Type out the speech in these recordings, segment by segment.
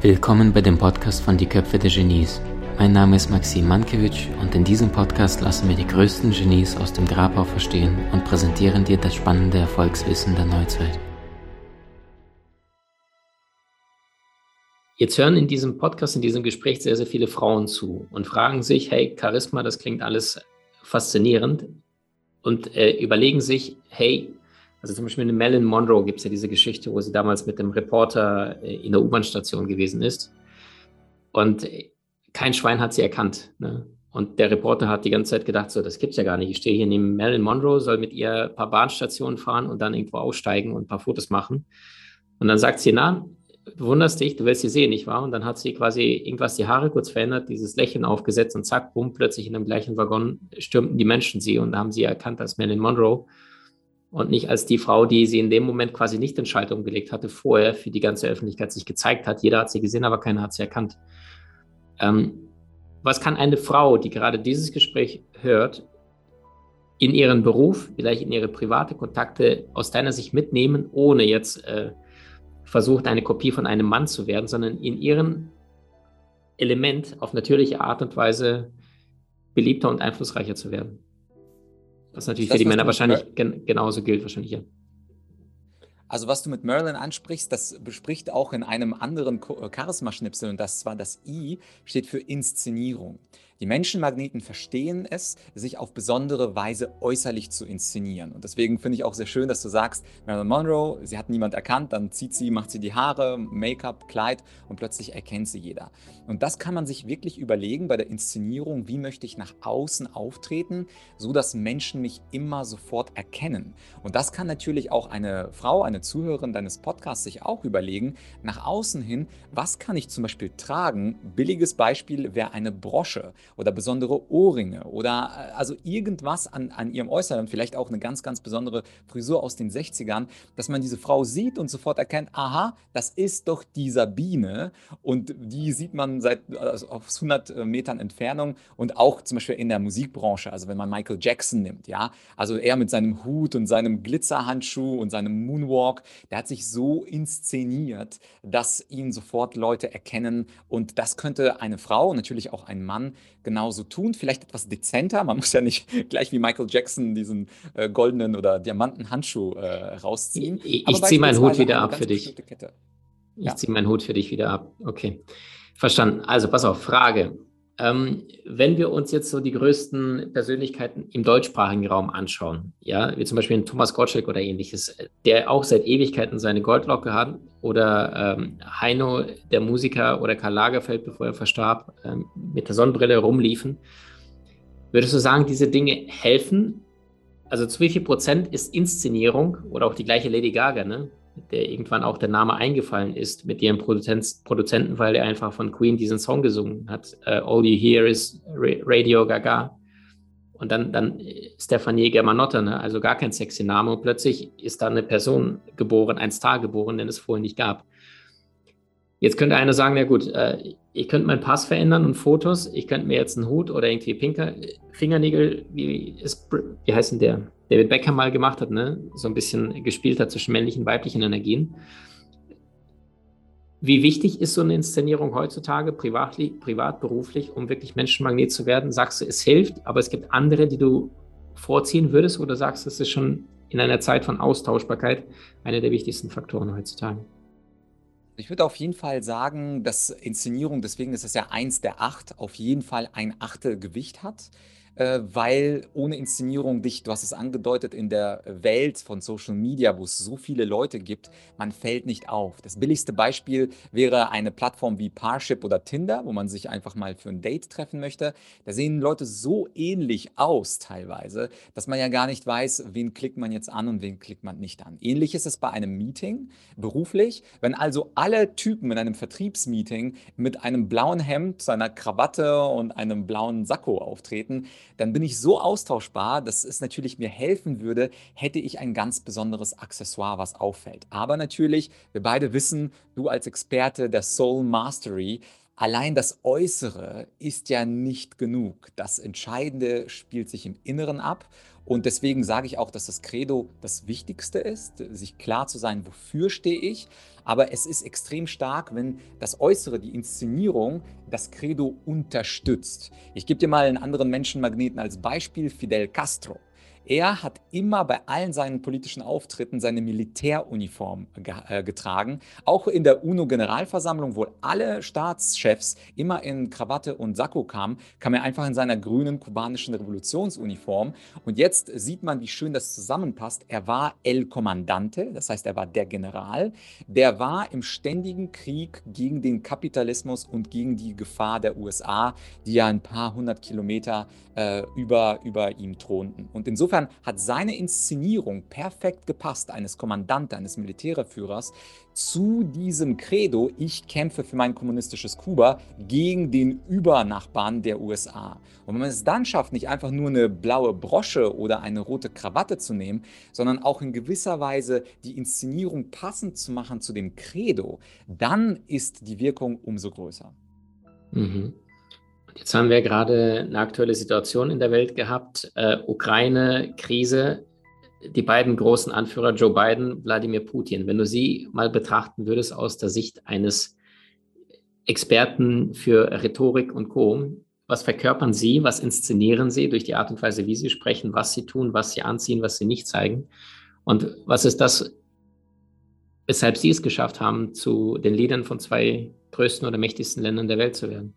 Willkommen bei dem Podcast von Die Köpfe der Genies. Mein Name ist Maxim Mankewitsch und in diesem Podcast lassen wir die größten Genies aus dem Grabau verstehen und präsentieren dir das spannende Erfolgswissen der Neuzeit. Jetzt hören in diesem Podcast, in diesem Gespräch sehr, sehr viele Frauen zu und fragen sich, hey, Charisma, das klingt alles faszinierend und äh, überlegen sich, hey, also zum Beispiel in Marilyn Monroe gibt es ja diese Geschichte, wo sie damals mit dem Reporter äh, in der U-Bahn-Station gewesen ist. Und kein Schwein hat sie erkannt. Ne? Und der Reporter hat die ganze Zeit gedacht, so, das gibt's ja gar nicht. Ich stehe hier neben Marilyn Monroe, soll mit ihr ein paar Bahnstationen fahren und dann irgendwo aussteigen und ein paar Fotos machen. Und dann sagt sie, na, du wunderst dich, du willst sie sehen, nicht wahr? Und dann hat sie quasi irgendwas die Haare kurz verändert, dieses Lächeln aufgesetzt und zack, bumm, plötzlich in dem gleichen Waggon stürmten die Menschen sie und haben sie erkannt als Marilyn Monroe und nicht als die Frau, die sie in dem Moment quasi nicht in Schaltung gelegt hatte, vorher für die ganze Öffentlichkeit sich gezeigt hat. Jeder hat sie gesehen, aber keiner hat sie erkannt. Ähm, was kann eine Frau, die gerade dieses Gespräch hört, in ihren Beruf, vielleicht in ihre private Kontakte aus deiner Sicht mitnehmen, ohne jetzt äh, versucht, eine Kopie von einem Mann zu werden, sondern in ihrem Element auf natürliche Art und Weise beliebter und einflussreicher zu werden? Was natürlich das, für die Männer wahrscheinlich gen genauso gilt, wahrscheinlich ja. Also was du mit Merlin ansprichst, das bespricht auch in einem anderen äh, Charisma-Schnipsel und das war das I, steht für Inszenierung. Die Menschenmagneten verstehen es, sich auf besondere Weise äußerlich zu inszenieren. Und deswegen finde ich auch sehr schön, dass du sagst, Marilyn Monroe, sie hat niemand erkannt, dann zieht sie, macht sie die Haare, Make-up, Kleid und plötzlich erkennt sie jeder. Und das kann man sich wirklich überlegen bei der Inszenierung, wie möchte ich nach außen auftreten, so dass Menschen mich immer sofort erkennen. Und das kann natürlich auch eine Frau, eine Zuhörerin deines Podcasts sich auch überlegen, nach außen hin, was kann ich zum Beispiel tragen? Billiges Beispiel wäre eine Brosche oder besondere Ohrringe oder äh, also irgendwas an, an ihrem Äußeren, vielleicht auch eine ganz, ganz besondere Frisur aus den 60ern, dass man diese Frau sieht und sofort erkennt, aha, das ist doch die Sabine und die sieht man seit also auf 100 äh, Metern Entfernung und auch zum Beispiel in der Musikbranche, also wenn man Michael Jackson nimmt, ja, also er mit seinem Hut und seinem Glitzerhandschuh und seinem Moonwalk, der hat sich so inszeniert, dass ihn sofort Leute erkennen. Und das könnte eine Frau, natürlich auch ein Mann, genauso tun. Vielleicht etwas dezenter. Man muss ja nicht gleich wie Michael Jackson diesen äh, goldenen oder diamanten Handschuh äh, rausziehen. Ich, ich ziehe meinen Hut wieder ab für dich. Kette. Ich ja. ziehe meinen Hut für dich wieder ab. Okay. Verstanden. Also pass auf, Frage. Ähm, wenn wir uns jetzt so die größten Persönlichkeiten im deutschsprachigen Raum anschauen, ja, wie zum Beispiel Thomas Gottschalk oder ähnliches, der auch seit Ewigkeiten seine Goldlocke hat, oder ähm, Heino, der Musiker, oder Karl Lagerfeld, bevor er verstarb, ähm, mit der Sonnenbrille rumliefen, würdest du sagen, diese Dinge helfen? Also zu wie viel Prozent ist Inszenierung oder auch die gleiche Lady Gaga, ne? Der irgendwann auch der Name eingefallen ist mit ihrem Produzenten, weil er einfach von Queen diesen Song gesungen hat. Uh, All You Hear is Radio Gaga. Und dann, dann Stefanie Germanotta, ne? also gar kein sexy Name. Und plötzlich ist da eine Person geboren, ein Star geboren, den es vorher nicht gab. Jetzt könnte einer sagen, ja gut, äh, ich könnte meinen Pass verändern und Fotos, ich könnte mir jetzt einen Hut oder irgendwie pinker Fingernägel, wie, ist, wie heißt denn der? David Beckham mal gemacht hat, ne? so ein bisschen gespielt hat zwischen männlichen und weiblichen Energien. Wie wichtig ist so eine Inszenierung heutzutage, privat, privat, beruflich, um wirklich Menschenmagnet zu werden? Sagst du, es hilft, aber es gibt andere, die du vorziehen würdest oder sagst du, es ist schon in einer Zeit von Austauschbarkeit einer der wichtigsten Faktoren heutzutage? Ich würde auf jeden Fall sagen, dass Inszenierung, deswegen ist es ja eins der acht, auf jeden Fall ein Achtel Gewicht hat weil ohne Inszenierung dich, du hast es angedeutet, in der Welt von Social Media, wo es so viele Leute gibt, man fällt nicht auf. Das billigste Beispiel wäre eine Plattform wie Parship oder Tinder, wo man sich einfach mal für ein Date treffen möchte. Da sehen Leute so ähnlich aus teilweise, dass man ja gar nicht weiß, wen klickt man jetzt an und wen klickt man nicht an. Ähnlich ist es bei einem Meeting beruflich. Wenn also alle Typen in einem Vertriebsmeeting mit einem blauen Hemd, seiner Krawatte und einem blauen Sakko auftreten, dann bin ich so austauschbar, dass es natürlich mir helfen würde, hätte ich ein ganz besonderes Accessoire, was auffällt. Aber natürlich, wir beide wissen, du als Experte der Soul Mastery, Allein das Äußere ist ja nicht genug. Das Entscheidende spielt sich im Inneren ab. Und deswegen sage ich auch, dass das Credo das Wichtigste ist, sich klar zu sein, wofür stehe ich. Aber es ist extrem stark, wenn das Äußere, die Inszenierung, das Credo unterstützt. Ich gebe dir mal einen anderen Menschenmagneten als Beispiel, Fidel Castro. Er hat immer bei allen seinen politischen Auftritten seine Militäruniform ge äh, getragen. Auch in der UNO-Generalversammlung, wo alle Staatschefs immer in Krawatte und Sakko kamen, kam er einfach in seiner grünen kubanischen Revolutionsuniform. Und jetzt sieht man, wie schön das zusammenpasst. Er war El Comandante, das heißt, er war der General. Der war im ständigen Krieg gegen den Kapitalismus und gegen die Gefahr der USA, die ja ein paar hundert Kilometer äh, über, über ihm thronten. Und insofern hat seine Inszenierung perfekt gepasst, eines Kommandanten, eines Militärführers, zu diesem Credo, ich kämpfe für mein kommunistisches Kuba gegen den Übernachbarn der USA. Und wenn man es dann schafft, nicht einfach nur eine blaue Brosche oder eine rote Krawatte zu nehmen, sondern auch in gewisser Weise die Inszenierung passend zu machen zu dem Credo, dann ist die Wirkung umso größer. Mhm. Jetzt haben wir gerade eine aktuelle Situation in der Welt gehabt. Äh, Ukraine, Krise, die beiden großen Anführer, Joe Biden, Wladimir Putin. Wenn du sie mal betrachten würdest aus der Sicht eines Experten für Rhetorik und Co., was verkörpern sie, was inszenieren sie durch die Art und Weise, wie sie sprechen, was sie tun, was sie anziehen, was sie nicht zeigen? Und was ist das, weshalb sie es geschafft haben, zu den Leadern von zwei größten oder mächtigsten Ländern der Welt zu werden?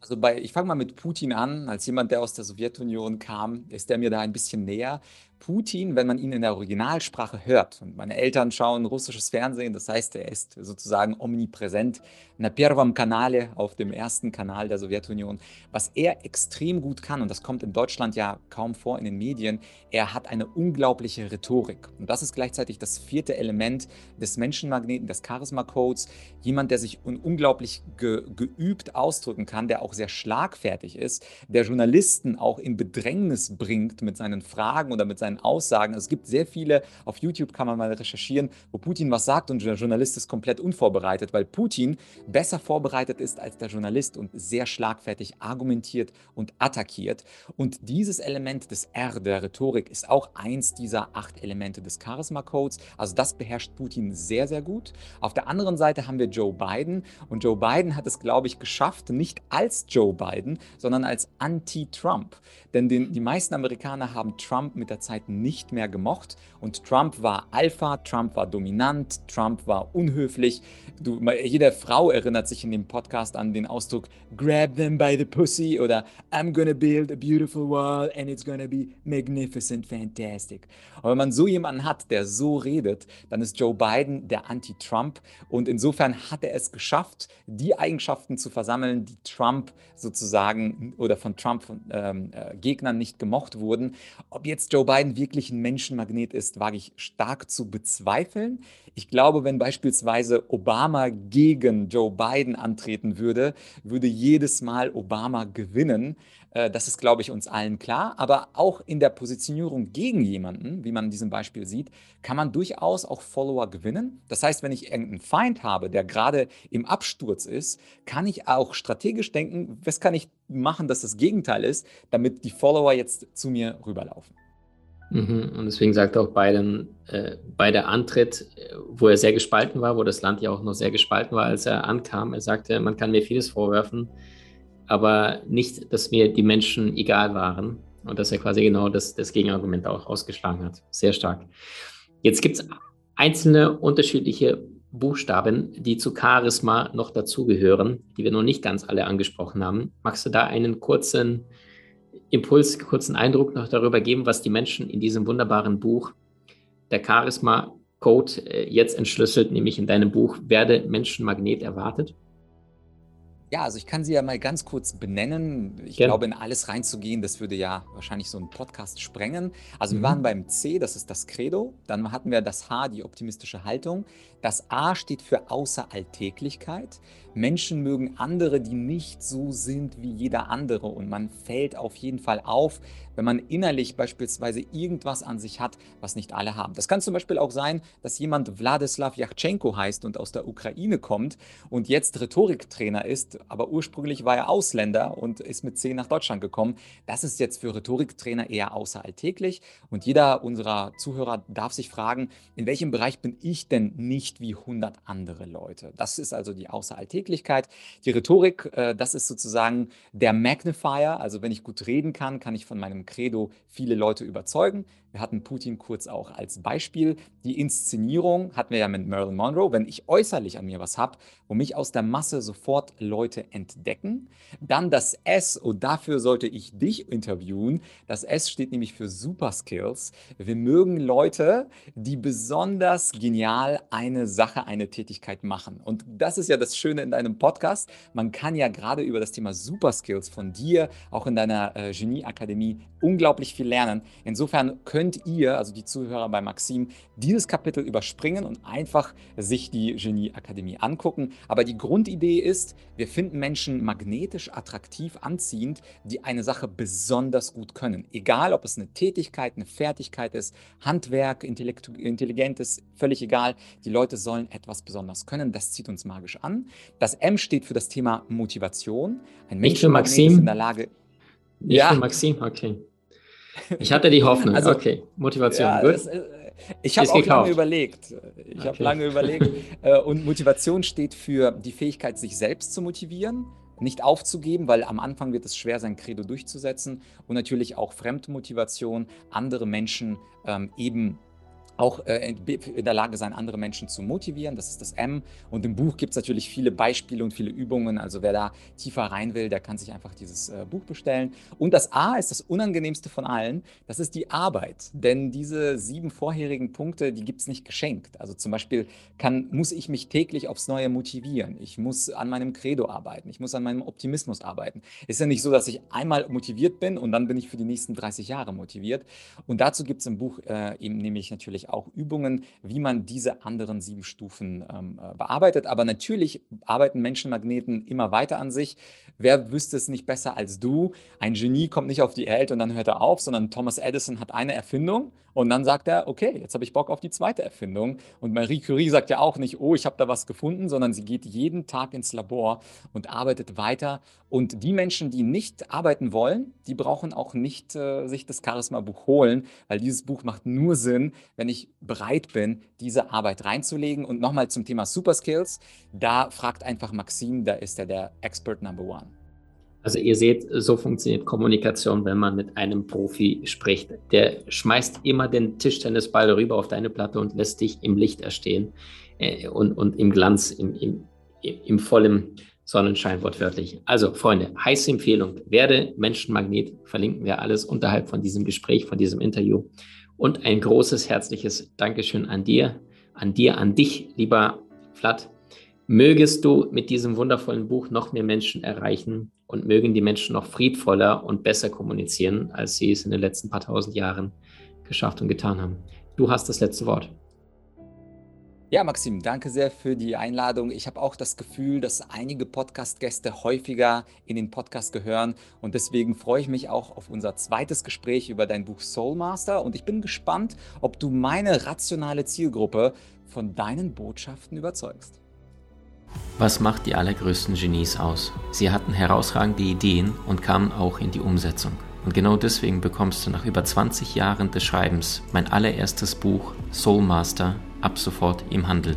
Also bei, ich fange mal mit Putin an. Als jemand, der aus der Sowjetunion kam, ist er mir da ein bisschen näher. Putin, wenn man ihn in der Originalsprache hört, und meine Eltern schauen russisches Fernsehen, das heißt, er ist sozusagen omnipräsent, na Первом Kanale, auf dem ersten Kanal der Sowjetunion. Was er extrem gut kann, und das kommt in Deutschland ja kaum vor in den Medien, er hat eine unglaubliche Rhetorik. Und das ist gleichzeitig das vierte Element des Menschenmagneten, des Charisma-Codes. Jemand, der sich unglaublich ge geübt ausdrücken kann, der auch sehr schlagfertig ist, der Journalisten auch in Bedrängnis bringt mit seinen Fragen oder mit seinen seinen Aussagen. Es gibt sehr viele, auf YouTube kann man mal recherchieren, wo Putin was sagt und der Journalist ist komplett unvorbereitet, weil Putin besser vorbereitet ist als der Journalist und sehr schlagfertig argumentiert und attackiert. Und dieses Element des R, der Rhetorik, ist auch eins dieser acht Elemente des Charisma-Codes. Also das beherrscht Putin sehr, sehr gut. Auf der anderen Seite haben wir Joe Biden und Joe Biden hat es, glaube ich, geschafft, nicht als Joe Biden, sondern als Anti-Trump. Denn den, die meisten Amerikaner haben Trump mit der Zeit Zeit nicht mehr gemocht. Und Trump war Alpha, Trump war dominant, Trump war unhöflich. Du, jede Frau erinnert sich in dem Podcast an den Ausdruck Grab them by the pussy oder I'm gonna build a beautiful wall and it's gonna be magnificent, fantastic. Und wenn man so jemanden hat, der so redet, dann ist Joe Biden der Anti-Trump. Und insofern hat er es geschafft, die Eigenschaften zu versammeln, die Trump sozusagen oder von Trump-Gegnern ähm, äh, nicht gemocht wurden. Ob jetzt Joe Biden wirklich ein Menschenmagnet ist, wage ich stark zu bezweifeln. Ich glaube, wenn beispielsweise Obama gegen Joe Biden antreten würde, würde jedes Mal Obama gewinnen. Äh, das ist, glaube ich, uns allen klar. Aber auch in der Positionierung gegen jemanden, wie man in diesem Beispiel sieht, kann man durchaus auch Follower gewinnen. Das heißt, wenn ich irgendeinen Feind habe, der gerade im Absturz ist, kann ich auch strategisch denken, was kann ich machen, dass das Gegenteil ist, damit die Follower jetzt zu mir rüberlaufen. Mhm. Und deswegen sagt auch Biden äh, bei der Antritt, wo er sehr gespalten war, wo das Land ja auch noch sehr gespalten war, als er ankam, er sagte, man kann mir vieles vorwerfen, aber nicht, dass mir die Menschen egal waren und dass er quasi genau das, das Gegenargument auch ausgeschlagen hat. Sehr stark. Jetzt gibt es einzelne unterschiedliche Buchstaben, die zu Charisma noch dazugehören, die wir noch nicht ganz alle angesprochen haben. Magst du da einen kurzen Impuls, kurzen Eindruck noch darüber geben, was die Menschen in diesem wunderbaren Buch, der Charisma Code, äh, jetzt entschlüsselt, nämlich in deinem Buch Werde Menschenmagnet erwartet? Ja, also ich kann sie ja mal ganz kurz benennen. Ich Gerne. glaube, in alles reinzugehen, das würde ja wahrscheinlich so einen Podcast sprengen. Also mhm. wir waren beim C, das ist das Credo. Dann hatten wir das H, die optimistische Haltung. Das A steht für Außeralltäglichkeit. Menschen mögen andere, die nicht so sind wie jeder andere. Und man fällt auf jeden Fall auf, wenn man innerlich beispielsweise irgendwas an sich hat, was nicht alle haben. Das kann zum Beispiel auch sein, dass jemand Wladislav Yachtschenko heißt und aus der Ukraine kommt und jetzt Rhetoriktrainer ist, aber ursprünglich war er Ausländer und ist mit 10 nach Deutschland gekommen. Das ist jetzt für Rhetoriktrainer eher außeralltäglich. Und jeder unserer Zuhörer darf sich fragen, in welchem Bereich bin ich denn nicht wie 100 andere Leute? Das ist also die Außeralltäglichkeit. Die Rhetorik, äh, das ist sozusagen der Magnifier. Also wenn ich gut reden kann, kann ich von meinem Credo viele Leute überzeugen. Wir hatten Putin kurz auch als Beispiel. Die Inszenierung hatten wir ja mit Marilyn Monroe. Wenn ich äußerlich an mir was habe, wo mich aus der Masse sofort Leute entdecken, dann das S, und dafür sollte ich dich interviewen. Das S steht nämlich für Super Skills. Wir mögen Leute, die besonders genial eine Sache, eine Tätigkeit machen. Und das ist ja das Schöne in deinem Podcast. Man kann ja gerade über das Thema Super Skills von dir, auch in deiner äh, Genieakademie, unglaublich viel lernen. Insofern können könnt ihr, also die Zuhörer bei Maxim, dieses Kapitel überspringen und einfach sich die Genie-Akademie angucken. Aber die Grundidee ist, wir finden Menschen magnetisch attraktiv anziehend, die eine Sache besonders gut können. Egal, ob es eine Tätigkeit, eine Fertigkeit ist, Handwerk, Intelligent ist, völlig egal. Die Leute sollen etwas besonders können. Das zieht uns magisch an. Das M steht für das Thema Motivation. Ein Mensch ist in der Lage. Ich ja. Maxim, okay. Ich hatte die Hoffnung. Also, okay, Motivation. Ja, gut. Das, äh, ich habe auch gekauft. lange überlegt. Ich okay. habe lange überlegt. Äh, und Motivation steht für die Fähigkeit, sich selbst zu motivieren, nicht aufzugeben, weil am Anfang wird es schwer, sein Credo durchzusetzen. Und natürlich auch Fremdmotivation, andere Menschen ähm, eben auch äh, in der Lage sein, andere Menschen zu motivieren. Das ist das M. Und im Buch gibt es natürlich viele Beispiele und viele Übungen. Also wer da tiefer rein will, der kann sich einfach dieses äh, Buch bestellen. Und das A ist das unangenehmste von allen. Das ist die Arbeit. Denn diese sieben vorherigen Punkte, die gibt es nicht geschenkt. Also zum Beispiel kann, muss ich mich täglich aufs Neue motivieren. Ich muss an meinem Credo arbeiten. Ich muss an meinem Optimismus arbeiten. Es ist ja nicht so, dass ich einmal motiviert bin und dann bin ich für die nächsten 30 Jahre motiviert. Und dazu gibt es im Buch äh, eben nämlich natürlich auch Übungen, wie man diese anderen sieben Stufen ähm, äh, bearbeitet. Aber natürlich arbeiten Menschenmagneten immer weiter an sich. Wer wüsste es nicht besser als du? Ein Genie kommt nicht auf die Welt und dann hört er auf, sondern Thomas Edison hat eine Erfindung und dann sagt er, okay, jetzt habe ich Bock auf die zweite Erfindung. Und Marie Curie sagt ja auch nicht, oh, ich habe da was gefunden, sondern sie geht jeden Tag ins Labor und arbeitet weiter. Und die Menschen, die nicht arbeiten wollen, die brauchen auch nicht äh, sich das Charisma-Buch holen, weil dieses Buch macht nur Sinn, wenn ich bereit bin, diese Arbeit reinzulegen. Und nochmal zum Thema Super Skills, da fragt einfach Maxim, da ist er der Expert Number One. Also ihr seht, so funktioniert Kommunikation, wenn man mit einem Profi spricht. Der schmeißt immer den Tischtennisball rüber auf deine Platte und lässt dich im Licht erstehen äh, und, und im Glanz, im, im, im vollen Sonnenschein wortwörtlich. Also Freunde, heiße Empfehlung, werde Menschenmagnet, verlinken wir alles unterhalb von diesem Gespräch, von diesem Interview. Und ein großes herzliches Dankeschön an dir, an dir, an dich, lieber Vlad. Mögest du mit diesem wundervollen Buch noch mehr Menschen erreichen und mögen die Menschen noch friedvoller und besser kommunizieren, als sie es in den letzten paar tausend Jahren geschafft und getan haben. Du hast das letzte Wort. Ja, Maxim, danke sehr für die Einladung. Ich habe auch das Gefühl, dass einige Podcast-Gäste häufiger in den Podcast gehören und deswegen freue ich mich auch auf unser zweites Gespräch über dein Buch Soulmaster und ich bin gespannt, ob du meine rationale Zielgruppe von deinen Botschaften überzeugst. Was macht die allergrößten Genies aus? Sie hatten herausragende Ideen und kamen auch in die Umsetzung. Und genau deswegen bekommst du nach über 20 Jahren des Schreibens mein allererstes Buch Soulmaster ab sofort im Handel.